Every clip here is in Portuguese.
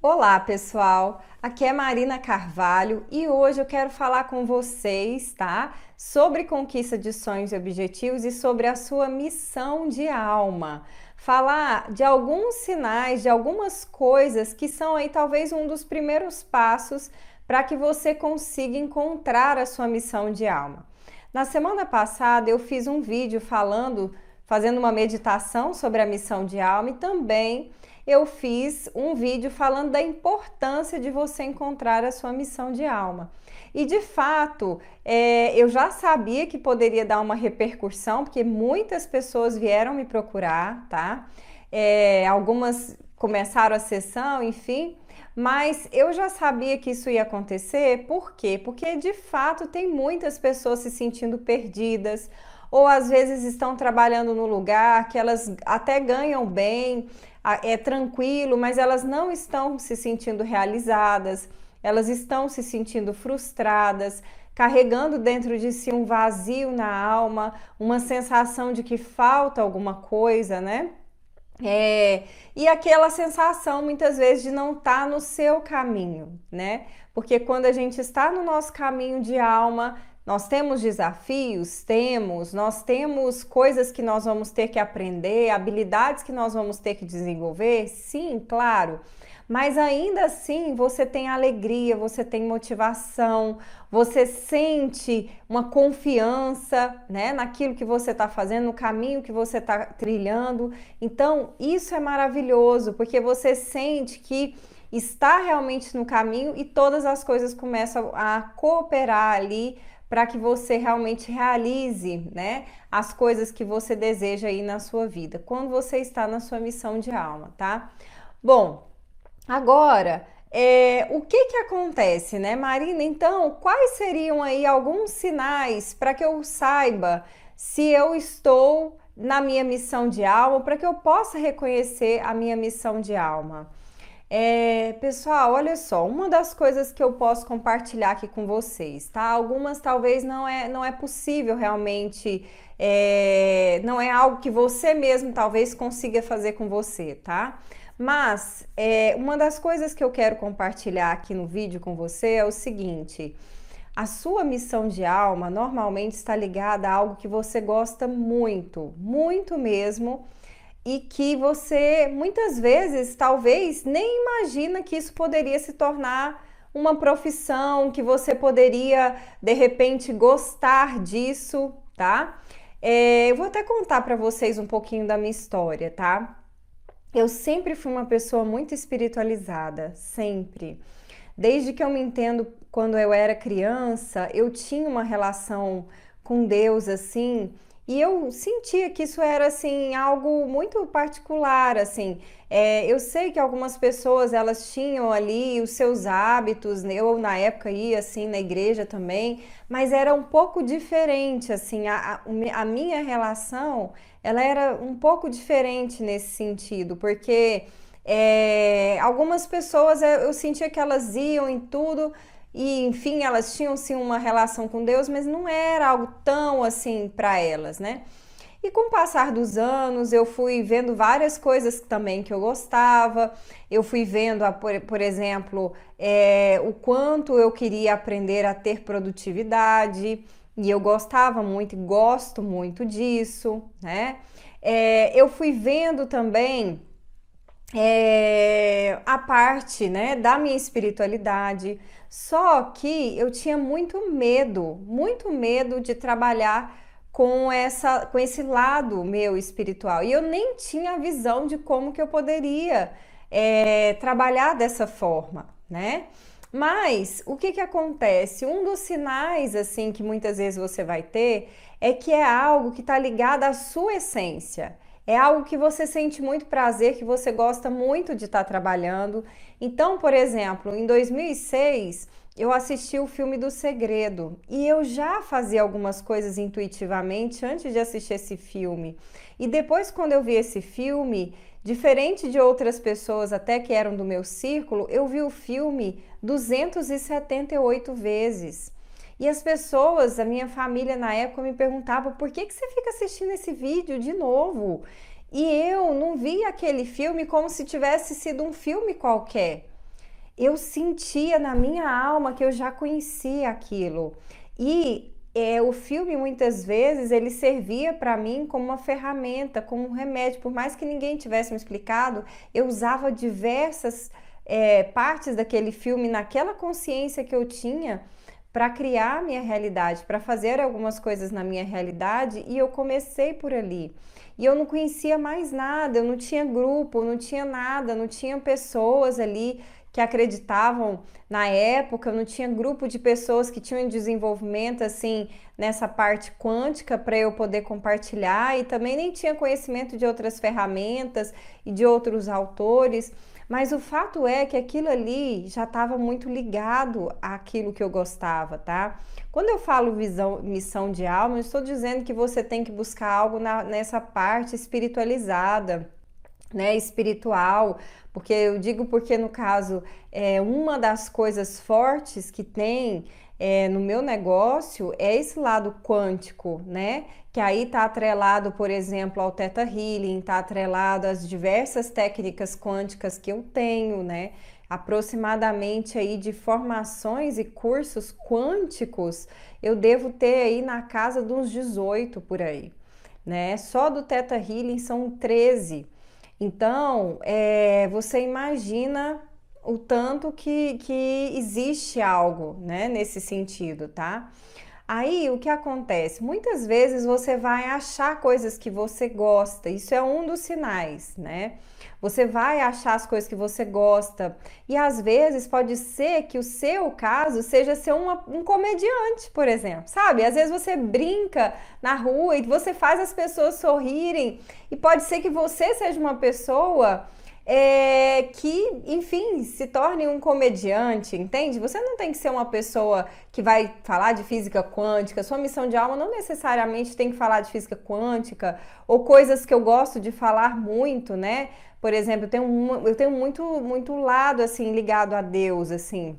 Olá, pessoal. Aqui é Marina Carvalho e hoje eu quero falar com vocês, tá? Sobre conquista de sonhos e objetivos e sobre a sua missão de alma. Falar de alguns sinais, de algumas coisas que são aí talvez um dos primeiros passos para que você consiga encontrar a sua missão de alma. Na semana passada eu fiz um vídeo falando, fazendo uma meditação sobre a missão de alma e também eu fiz um vídeo falando da importância de você encontrar a sua missão de alma. E de fato, é, eu já sabia que poderia dar uma repercussão, porque muitas pessoas vieram me procurar, tá? É, algumas começaram a sessão, enfim, mas eu já sabia que isso ia acontecer, por quê? Porque de fato tem muitas pessoas se sentindo perdidas, ou às vezes estão trabalhando no lugar que elas até ganham bem, é tranquilo, mas elas não estão se sentindo realizadas, elas estão se sentindo frustradas, carregando dentro de si um vazio na alma, uma sensação de que falta alguma coisa, né? É, e aquela sensação muitas vezes de não estar tá no seu caminho, né? Porque quando a gente está no nosso caminho de alma, nós temos desafios? Temos. Nós temos coisas que nós vamos ter que aprender, habilidades que nós vamos ter que desenvolver? Sim, claro. Mas ainda assim você tem alegria, você tem motivação, você sente uma confiança né, naquilo que você está fazendo, no caminho que você está trilhando. Então, isso é maravilhoso, porque você sente que está realmente no caminho e todas as coisas começam a cooperar ali para que você realmente realize, né, as coisas que você deseja aí na sua vida, quando você está na sua missão de alma, tá? Bom, agora, é, o que que acontece, né, Marina? Então, quais seriam aí alguns sinais para que eu saiba se eu estou na minha missão de alma, para que eu possa reconhecer a minha missão de alma? É, pessoal, olha só, uma das coisas que eu posso compartilhar aqui com vocês, tá? Algumas talvez não é, não é possível realmente, é, não é algo que você mesmo talvez consiga fazer com você, tá? Mas é, uma das coisas que eu quero compartilhar aqui no vídeo com você é o seguinte: a sua missão de alma normalmente está ligada a algo que você gosta muito, muito mesmo e que você muitas vezes talvez nem imagina que isso poderia se tornar uma profissão, que você poderia de repente gostar disso, tá? É, eu vou até contar para vocês um pouquinho da minha história, tá? Eu sempre fui uma pessoa muito espiritualizada, sempre. Desde que eu me entendo, quando eu era criança, eu tinha uma relação com Deus assim e eu sentia que isso era assim algo muito particular, assim. É, eu sei que algumas pessoas elas tinham ali os seus hábitos, né? eu na época ia assim na igreja também, mas era um pouco diferente, assim. A, a, a minha relação ela era um pouco diferente nesse sentido, porque é, algumas pessoas eu sentia que elas iam em tudo e enfim, elas tinham sim uma relação com Deus, mas não era algo tão assim para elas, né? E com o passar dos anos, eu fui vendo várias coisas também que eu gostava. Eu fui vendo, por, exemplo, é, o quanto eu queria aprender a ter produtividade. E eu gostava muito gosto muito disso, né? É, eu fui vendo também é, a parte né, da minha espiritualidade. Só que eu tinha muito medo, muito medo de trabalhar com essa com esse lado meu espiritual. E eu nem tinha a visão de como que eu poderia é, trabalhar dessa forma, né? Mas o que que acontece? Um dos sinais assim que muitas vezes você vai ter é que é algo que está ligado à sua essência. É algo que você sente muito prazer, que você gosta muito de estar tá trabalhando. Então, por exemplo, em 2006, eu assisti o filme do Segredo e eu já fazia algumas coisas intuitivamente antes de assistir esse filme. E depois, quando eu vi esse filme, diferente de outras pessoas até que eram do meu círculo, eu vi o filme 278 vezes. E as pessoas, a minha família na época me perguntava por que, que você fica assistindo esse vídeo de novo? E eu não vi aquele filme como se tivesse sido um filme qualquer. Eu sentia na minha alma que eu já conhecia aquilo. E é, o filme muitas vezes ele servia para mim como uma ferramenta, como um remédio. Por mais que ninguém tivesse me explicado, eu usava diversas é, partes daquele filme naquela consciência que eu tinha para criar a minha realidade, para fazer algumas coisas na minha realidade e eu comecei por ali. E eu não conhecia mais nada, eu não tinha grupo, não tinha nada, não tinha pessoas ali que acreditavam na época, não tinha grupo de pessoas que tinham desenvolvimento assim nessa parte quântica para eu poder compartilhar e também nem tinha conhecimento de outras ferramentas e de outros autores. Mas o fato é que aquilo ali já estava muito ligado àquilo que eu gostava, tá? Quando eu falo visão, missão de alma, eu estou dizendo que você tem que buscar algo na, nessa parte espiritualizada, né? Espiritual, porque eu digo porque no caso é uma das coisas fortes que tem é, no meu negócio é esse lado quântico, né? Que aí está atrelado, por exemplo, ao Theta Healing, está atrelado às diversas técnicas quânticas que eu tenho, né? Aproximadamente aí de formações e cursos quânticos, eu devo ter aí na casa de uns 18 por aí, né? Só do Theta Healing são 13. Então, é, você imagina o tanto que, que existe algo, né, nesse sentido, tá? Aí o que acontece? Muitas vezes você vai achar coisas que você gosta, isso é um dos sinais, né? Você vai achar as coisas que você gosta, e às vezes pode ser que o seu caso seja ser uma, um comediante, por exemplo, sabe? Às vezes você brinca na rua e você faz as pessoas sorrirem, e pode ser que você seja uma pessoa é, que, enfim, se torne um comediante, entende? Você não tem que ser uma pessoa que vai falar de física quântica. Sua missão de alma não necessariamente tem que falar de física quântica ou coisas que eu gosto de falar muito, né? Por exemplo, eu tenho, eu tenho muito, muito lado assim ligado a Deus, assim.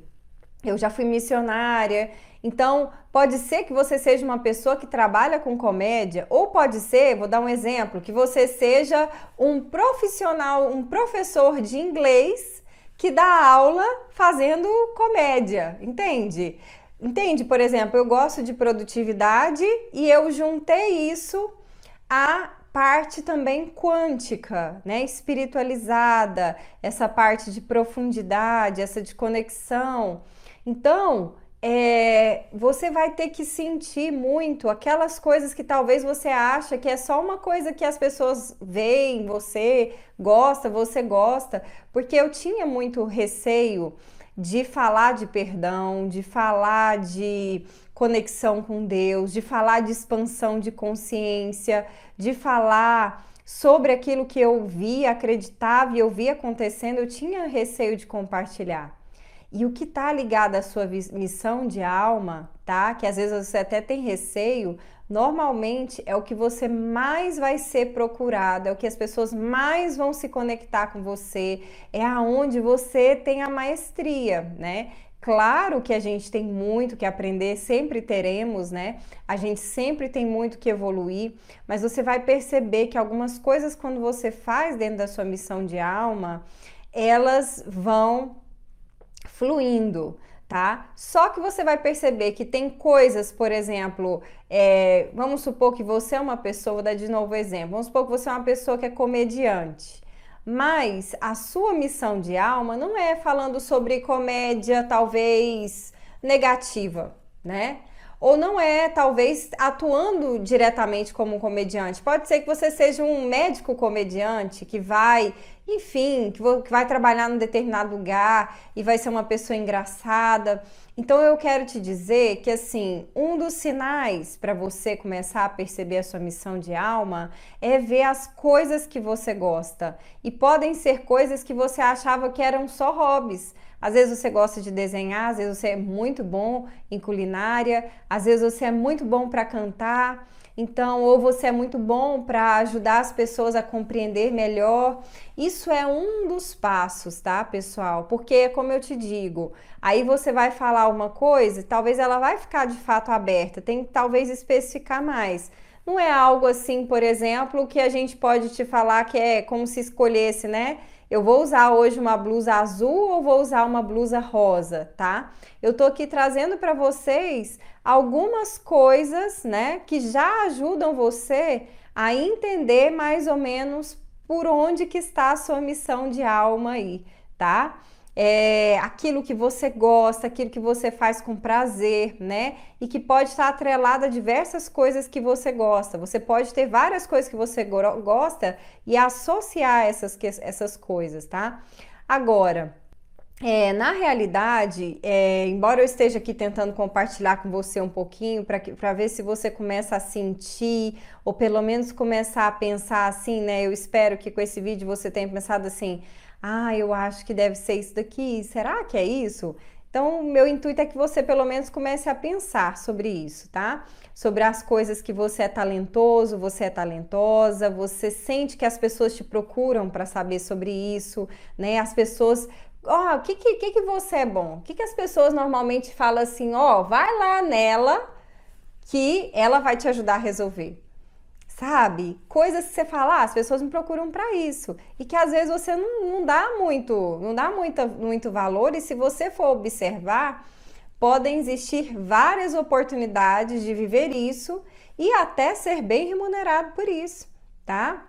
Eu já fui missionária, então, pode ser que você seja uma pessoa que trabalha com comédia, ou pode ser, vou dar um exemplo, que você seja um profissional, um professor de inglês que dá aula fazendo comédia, entende? Entende? Por exemplo, eu gosto de produtividade e eu juntei isso a parte também quântica, né, espiritualizada, essa parte de profundidade, essa de conexão. Então, é, você vai ter que sentir muito aquelas coisas que talvez você acha que é só uma coisa que as pessoas veem, você gosta, você gosta, porque eu tinha muito receio de falar de perdão, de falar de conexão com Deus, de falar de expansão de consciência, de falar sobre aquilo que eu via, acreditava e eu via acontecendo, eu tinha receio de compartilhar. E o que está ligado à sua missão de alma, tá? Que às vezes você até tem receio, normalmente é o que você mais vai ser procurado, é o que as pessoas mais vão se conectar com você, é aonde você tem a maestria, né? Claro que a gente tem muito que aprender, sempre teremos, né? A gente sempre tem muito que evoluir, mas você vai perceber que algumas coisas, quando você faz dentro da sua missão de alma, elas vão fluindo, tá? Só que você vai perceber que tem coisas, por exemplo, é, vamos supor que você é uma pessoa, vou dar de novo exemplo, vamos supor que você é uma pessoa que é comediante. Mas a sua missão de alma não é falando sobre comédia, talvez negativa, né? Ou não é, talvez, atuando diretamente como comediante. Pode ser que você seja um médico comediante que vai, enfim, que vai trabalhar num determinado lugar e vai ser uma pessoa engraçada. Então eu quero te dizer que assim, um dos sinais para você começar a perceber a sua missão de alma é ver as coisas que você gosta. E podem ser coisas que você achava que eram só hobbies. Às vezes você gosta de desenhar, às vezes você é muito bom em culinária, às vezes você é muito bom para cantar. Então, ou você é muito bom para ajudar as pessoas a compreender melhor. Isso é um dos passos, tá, pessoal? Porque, como eu te digo, aí você vai falar uma coisa, talvez ela vai ficar de fato aberta, tem que talvez especificar mais. Não é algo assim, por exemplo, que a gente pode te falar que é como se escolhesse, né? Eu vou usar hoje uma blusa azul ou vou usar uma blusa rosa, tá? Eu tô aqui trazendo para vocês algumas coisas, né, que já ajudam você a entender mais ou menos por onde que está a sua missão de alma aí, tá? É, aquilo que você gosta, aquilo que você faz com prazer, né? E que pode estar atrelado a diversas coisas que você gosta. Você pode ter várias coisas que você gosta e associar essas, essas coisas, tá? Agora, é, na realidade, é, embora eu esteja aqui tentando compartilhar com você um pouquinho para ver se você começa a sentir, ou pelo menos começar a pensar assim, né? Eu espero que com esse vídeo você tenha pensado assim: ah, eu acho que deve ser isso daqui, será que é isso? Então, meu intuito é que você pelo menos comece a pensar sobre isso, tá? Sobre as coisas que você é talentoso, você é talentosa, você sente que as pessoas te procuram para saber sobre isso, né? As pessoas ó, oh, o que, que, que você é bom? O que, que as pessoas normalmente falam assim, ó, oh, vai lá nela que ela vai te ajudar a resolver sabe? Coisas que você fala, ah, as pessoas me procuram para isso. E que às vezes você não, não dá muito, não dá muito, muito valor, e se você for observar, podem existir várias oportunidades de viver isso e até ser bem remunerado por isso, tá?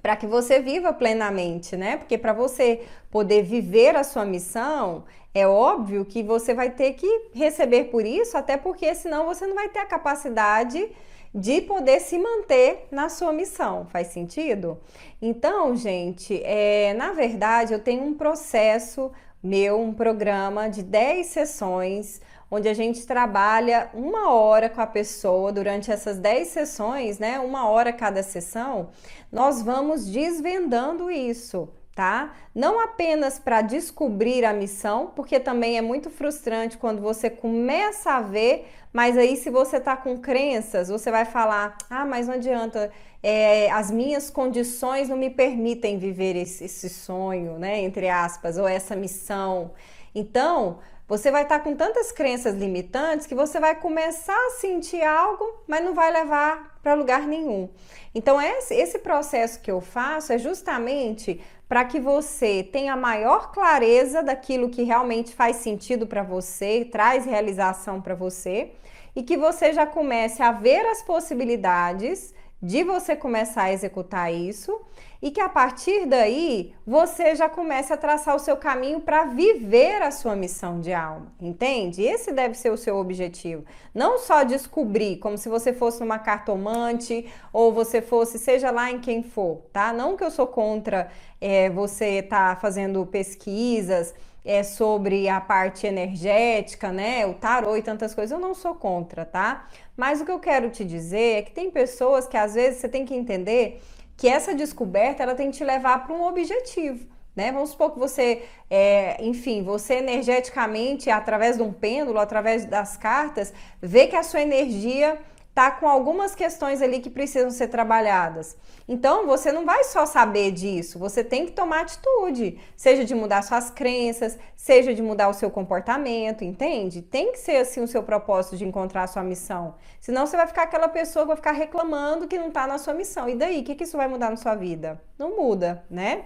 Para que você viva plenamente, né? Porque para você poder viver a sua missão, é óbvio que você vai ter que receber por isso, até porque senão você não vai ter a capacidade de poder se manter na sua missão. Faz sentido? Então, gente, é, na verdade, eu tenho um processo meu, um programa de 10 sessões, onde a gente trabalha uma hora com a pessoa durante essas 10 sessões, né? Uma hora cada sessão, nós vamos desvendando isso tá? Não apenas para descobrir a missão, porque também é muito frustrante quando você começa a ver, mas aí se você tá com crenças, você vai falar: ah, mas não adianta, é, as minhas condições não me permitem viver esse, esse sonho, né? Entre aspas, ou essa missão. Então, você vai estar tá com tantas crenças limitantes que você vai começar a sentir algo, mas não vai levar para lugar nenhum. Então, esse, esse processo que eu faço é justamente para que você tenha maior clareza daquilo que realmente faz sentido para você, traz realização para você e que você já comece a ver as possibilidades de você começar a executar isso e que a partir daí você já comece a traçar o seu caminho para viver a sua missão de alma, entende? Esse deve ser o seu objetivo. Não só descobrir, como se você fosse uma cartomante ou você fosse, seja lá em quem for, tá? Não que eu sou contra é, você estar tá fazendo pesquisas é, sobre a parte energética, né? O tarô e tantas coisas, eu não sou contra, tá? Mas o que eu quero te dizer é que tem pessoas que às vezes você tem que entender que essa descoberta ela tem que te levar para um objetivo. Né? Vamos supor que você, é, enfim, você energeticamente, através de um pêndulo, através das cartas, vê que a sua energia tá com algumas questões ali que precisam ser trabalhadas. Então, você não vai só saber disso, você tem que tomar atitude, seja de mudar suas crenças, seja de mudar o seu comportamento, entende? Tem que ser assim o seu propósito de encontrar a sua missão. Senão você vai ficar aquela pessoa que vai ficar reclamando que não tá na sua missão. E daí, o que, que isso vai mudar na sua vida? Não muda, né?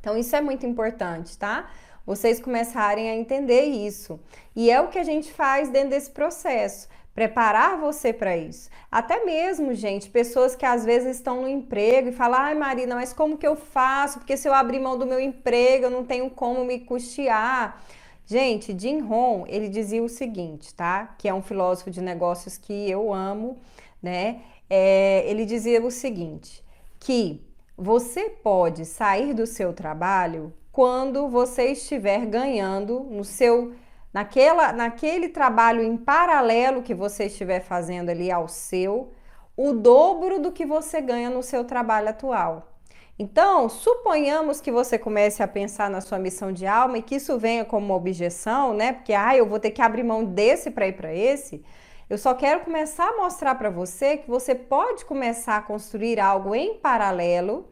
Então, isso é muito importante, tá? Vocês começarem a entender isso. E é o que a gente faz dentro desse processo preparar você para isso. Até mesmo, gente, pessoas que às vezes estão no emprego e falam: ai, Marina, mas como que eu faço? Porque se eu abrir mão do meu emprego, eu não tenho como me custear. Gente, Jim Rohn, ele dizia o seguinte, tá? Que é um filósofo de negócios que eu amo, né? É, ele dizia o seguinte: que você pode sair do seu trabalho quando você estiver ganhando no seu naquela, naquele trabalho em paralelo que você estiver fazendo ali ao seu, o dobro do que você ganha no seu trabalho atual. Então, suponhamos que você comece a pensar na sua missão de alma e que isso venha como uma objeção, né? Porque ah, eu vou ter que abrir mão desse para ir para esse. Eu só quero começar a mostrar para você que você pode começar a construir algo em paralelo,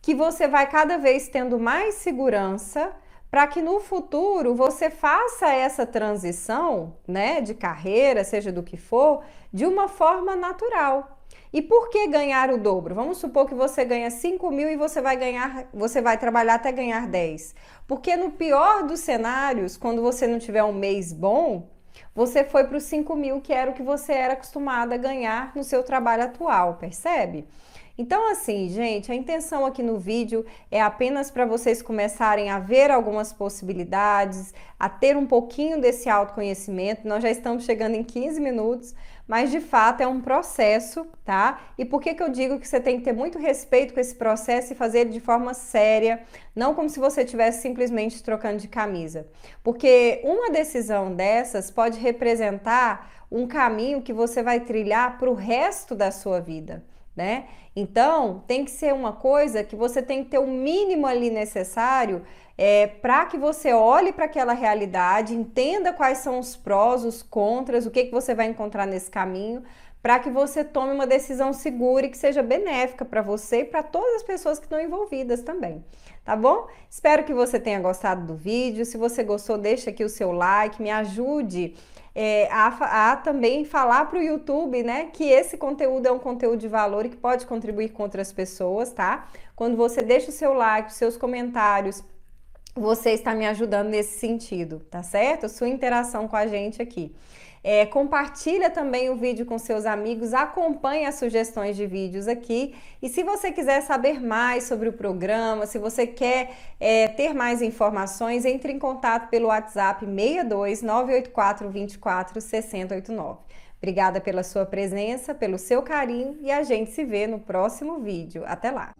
que você vai cada vez tendo mais segurança para que no futuro você faça essa transição, né, de carreira, seja do que for, de uma forma natural. E por que ganhar o dobro? Vamos supor que você ganha 5 mil e você vai ganhar, você vai trabalhar até ganhar 10. Porque no pior dos cenários, quando você não tiver um mês bom, você foi para os 5 mil, que era o que você era acostumado a ganhar no seu trabalho atual, percebe? Então, assim, gente, a intenção aqui no vídeo é apenas para vocês começarem a ver algumas possibilidades, a ter um pouquinho desse autoconhecimento. Nós já estamos chegando em 15 minutos, mas de fato é um processo, tá? E por que, que eu digo que você tem que ter muito respeito com esse processo e fazer ele de forma séria, não como se você estivesse simplesmente trocando de camisa? Porque uma decisão dessas pode representar um caminho que você vai trilhar para o resto da sua vida né? Então, tem que ser uma coisa que você tem que ter o mínimo ali necessário é, para que você olhe para aquela realidade, entenda quais são os prós, os contras, o que, que você vai encontrar nesse caminho, para que você tome uma decisão segura e que seja benéfica para você e para todas as pessoas que estão envolvidas também. Tá bom? Espero que você tenha gostado do vídeo. Se você gostou, deixa aqui o seu like, me ajude é, a, a, também falar para o YouTube, né, que esse conteúdo é um conteúdo de valor e que pode contribuir com outras pessoas, tá? Quando você deixa o seu like, os seus comentários, você está me ajudando nesse sentido, tá certo? Sua interação com a gente aqui. É, compartilha também o vídeo com seus amigos, acompanhe as sugestões de vídeos aqui. E se você quiser saber mais sobre o programa, se você quer é, ter mais informações, entre em contato pelo WhatsApp 62 984 24 6089. Obrigada pela sua presença, pelo seu carinho e a gente se vê no próximo vídeo. Até lá!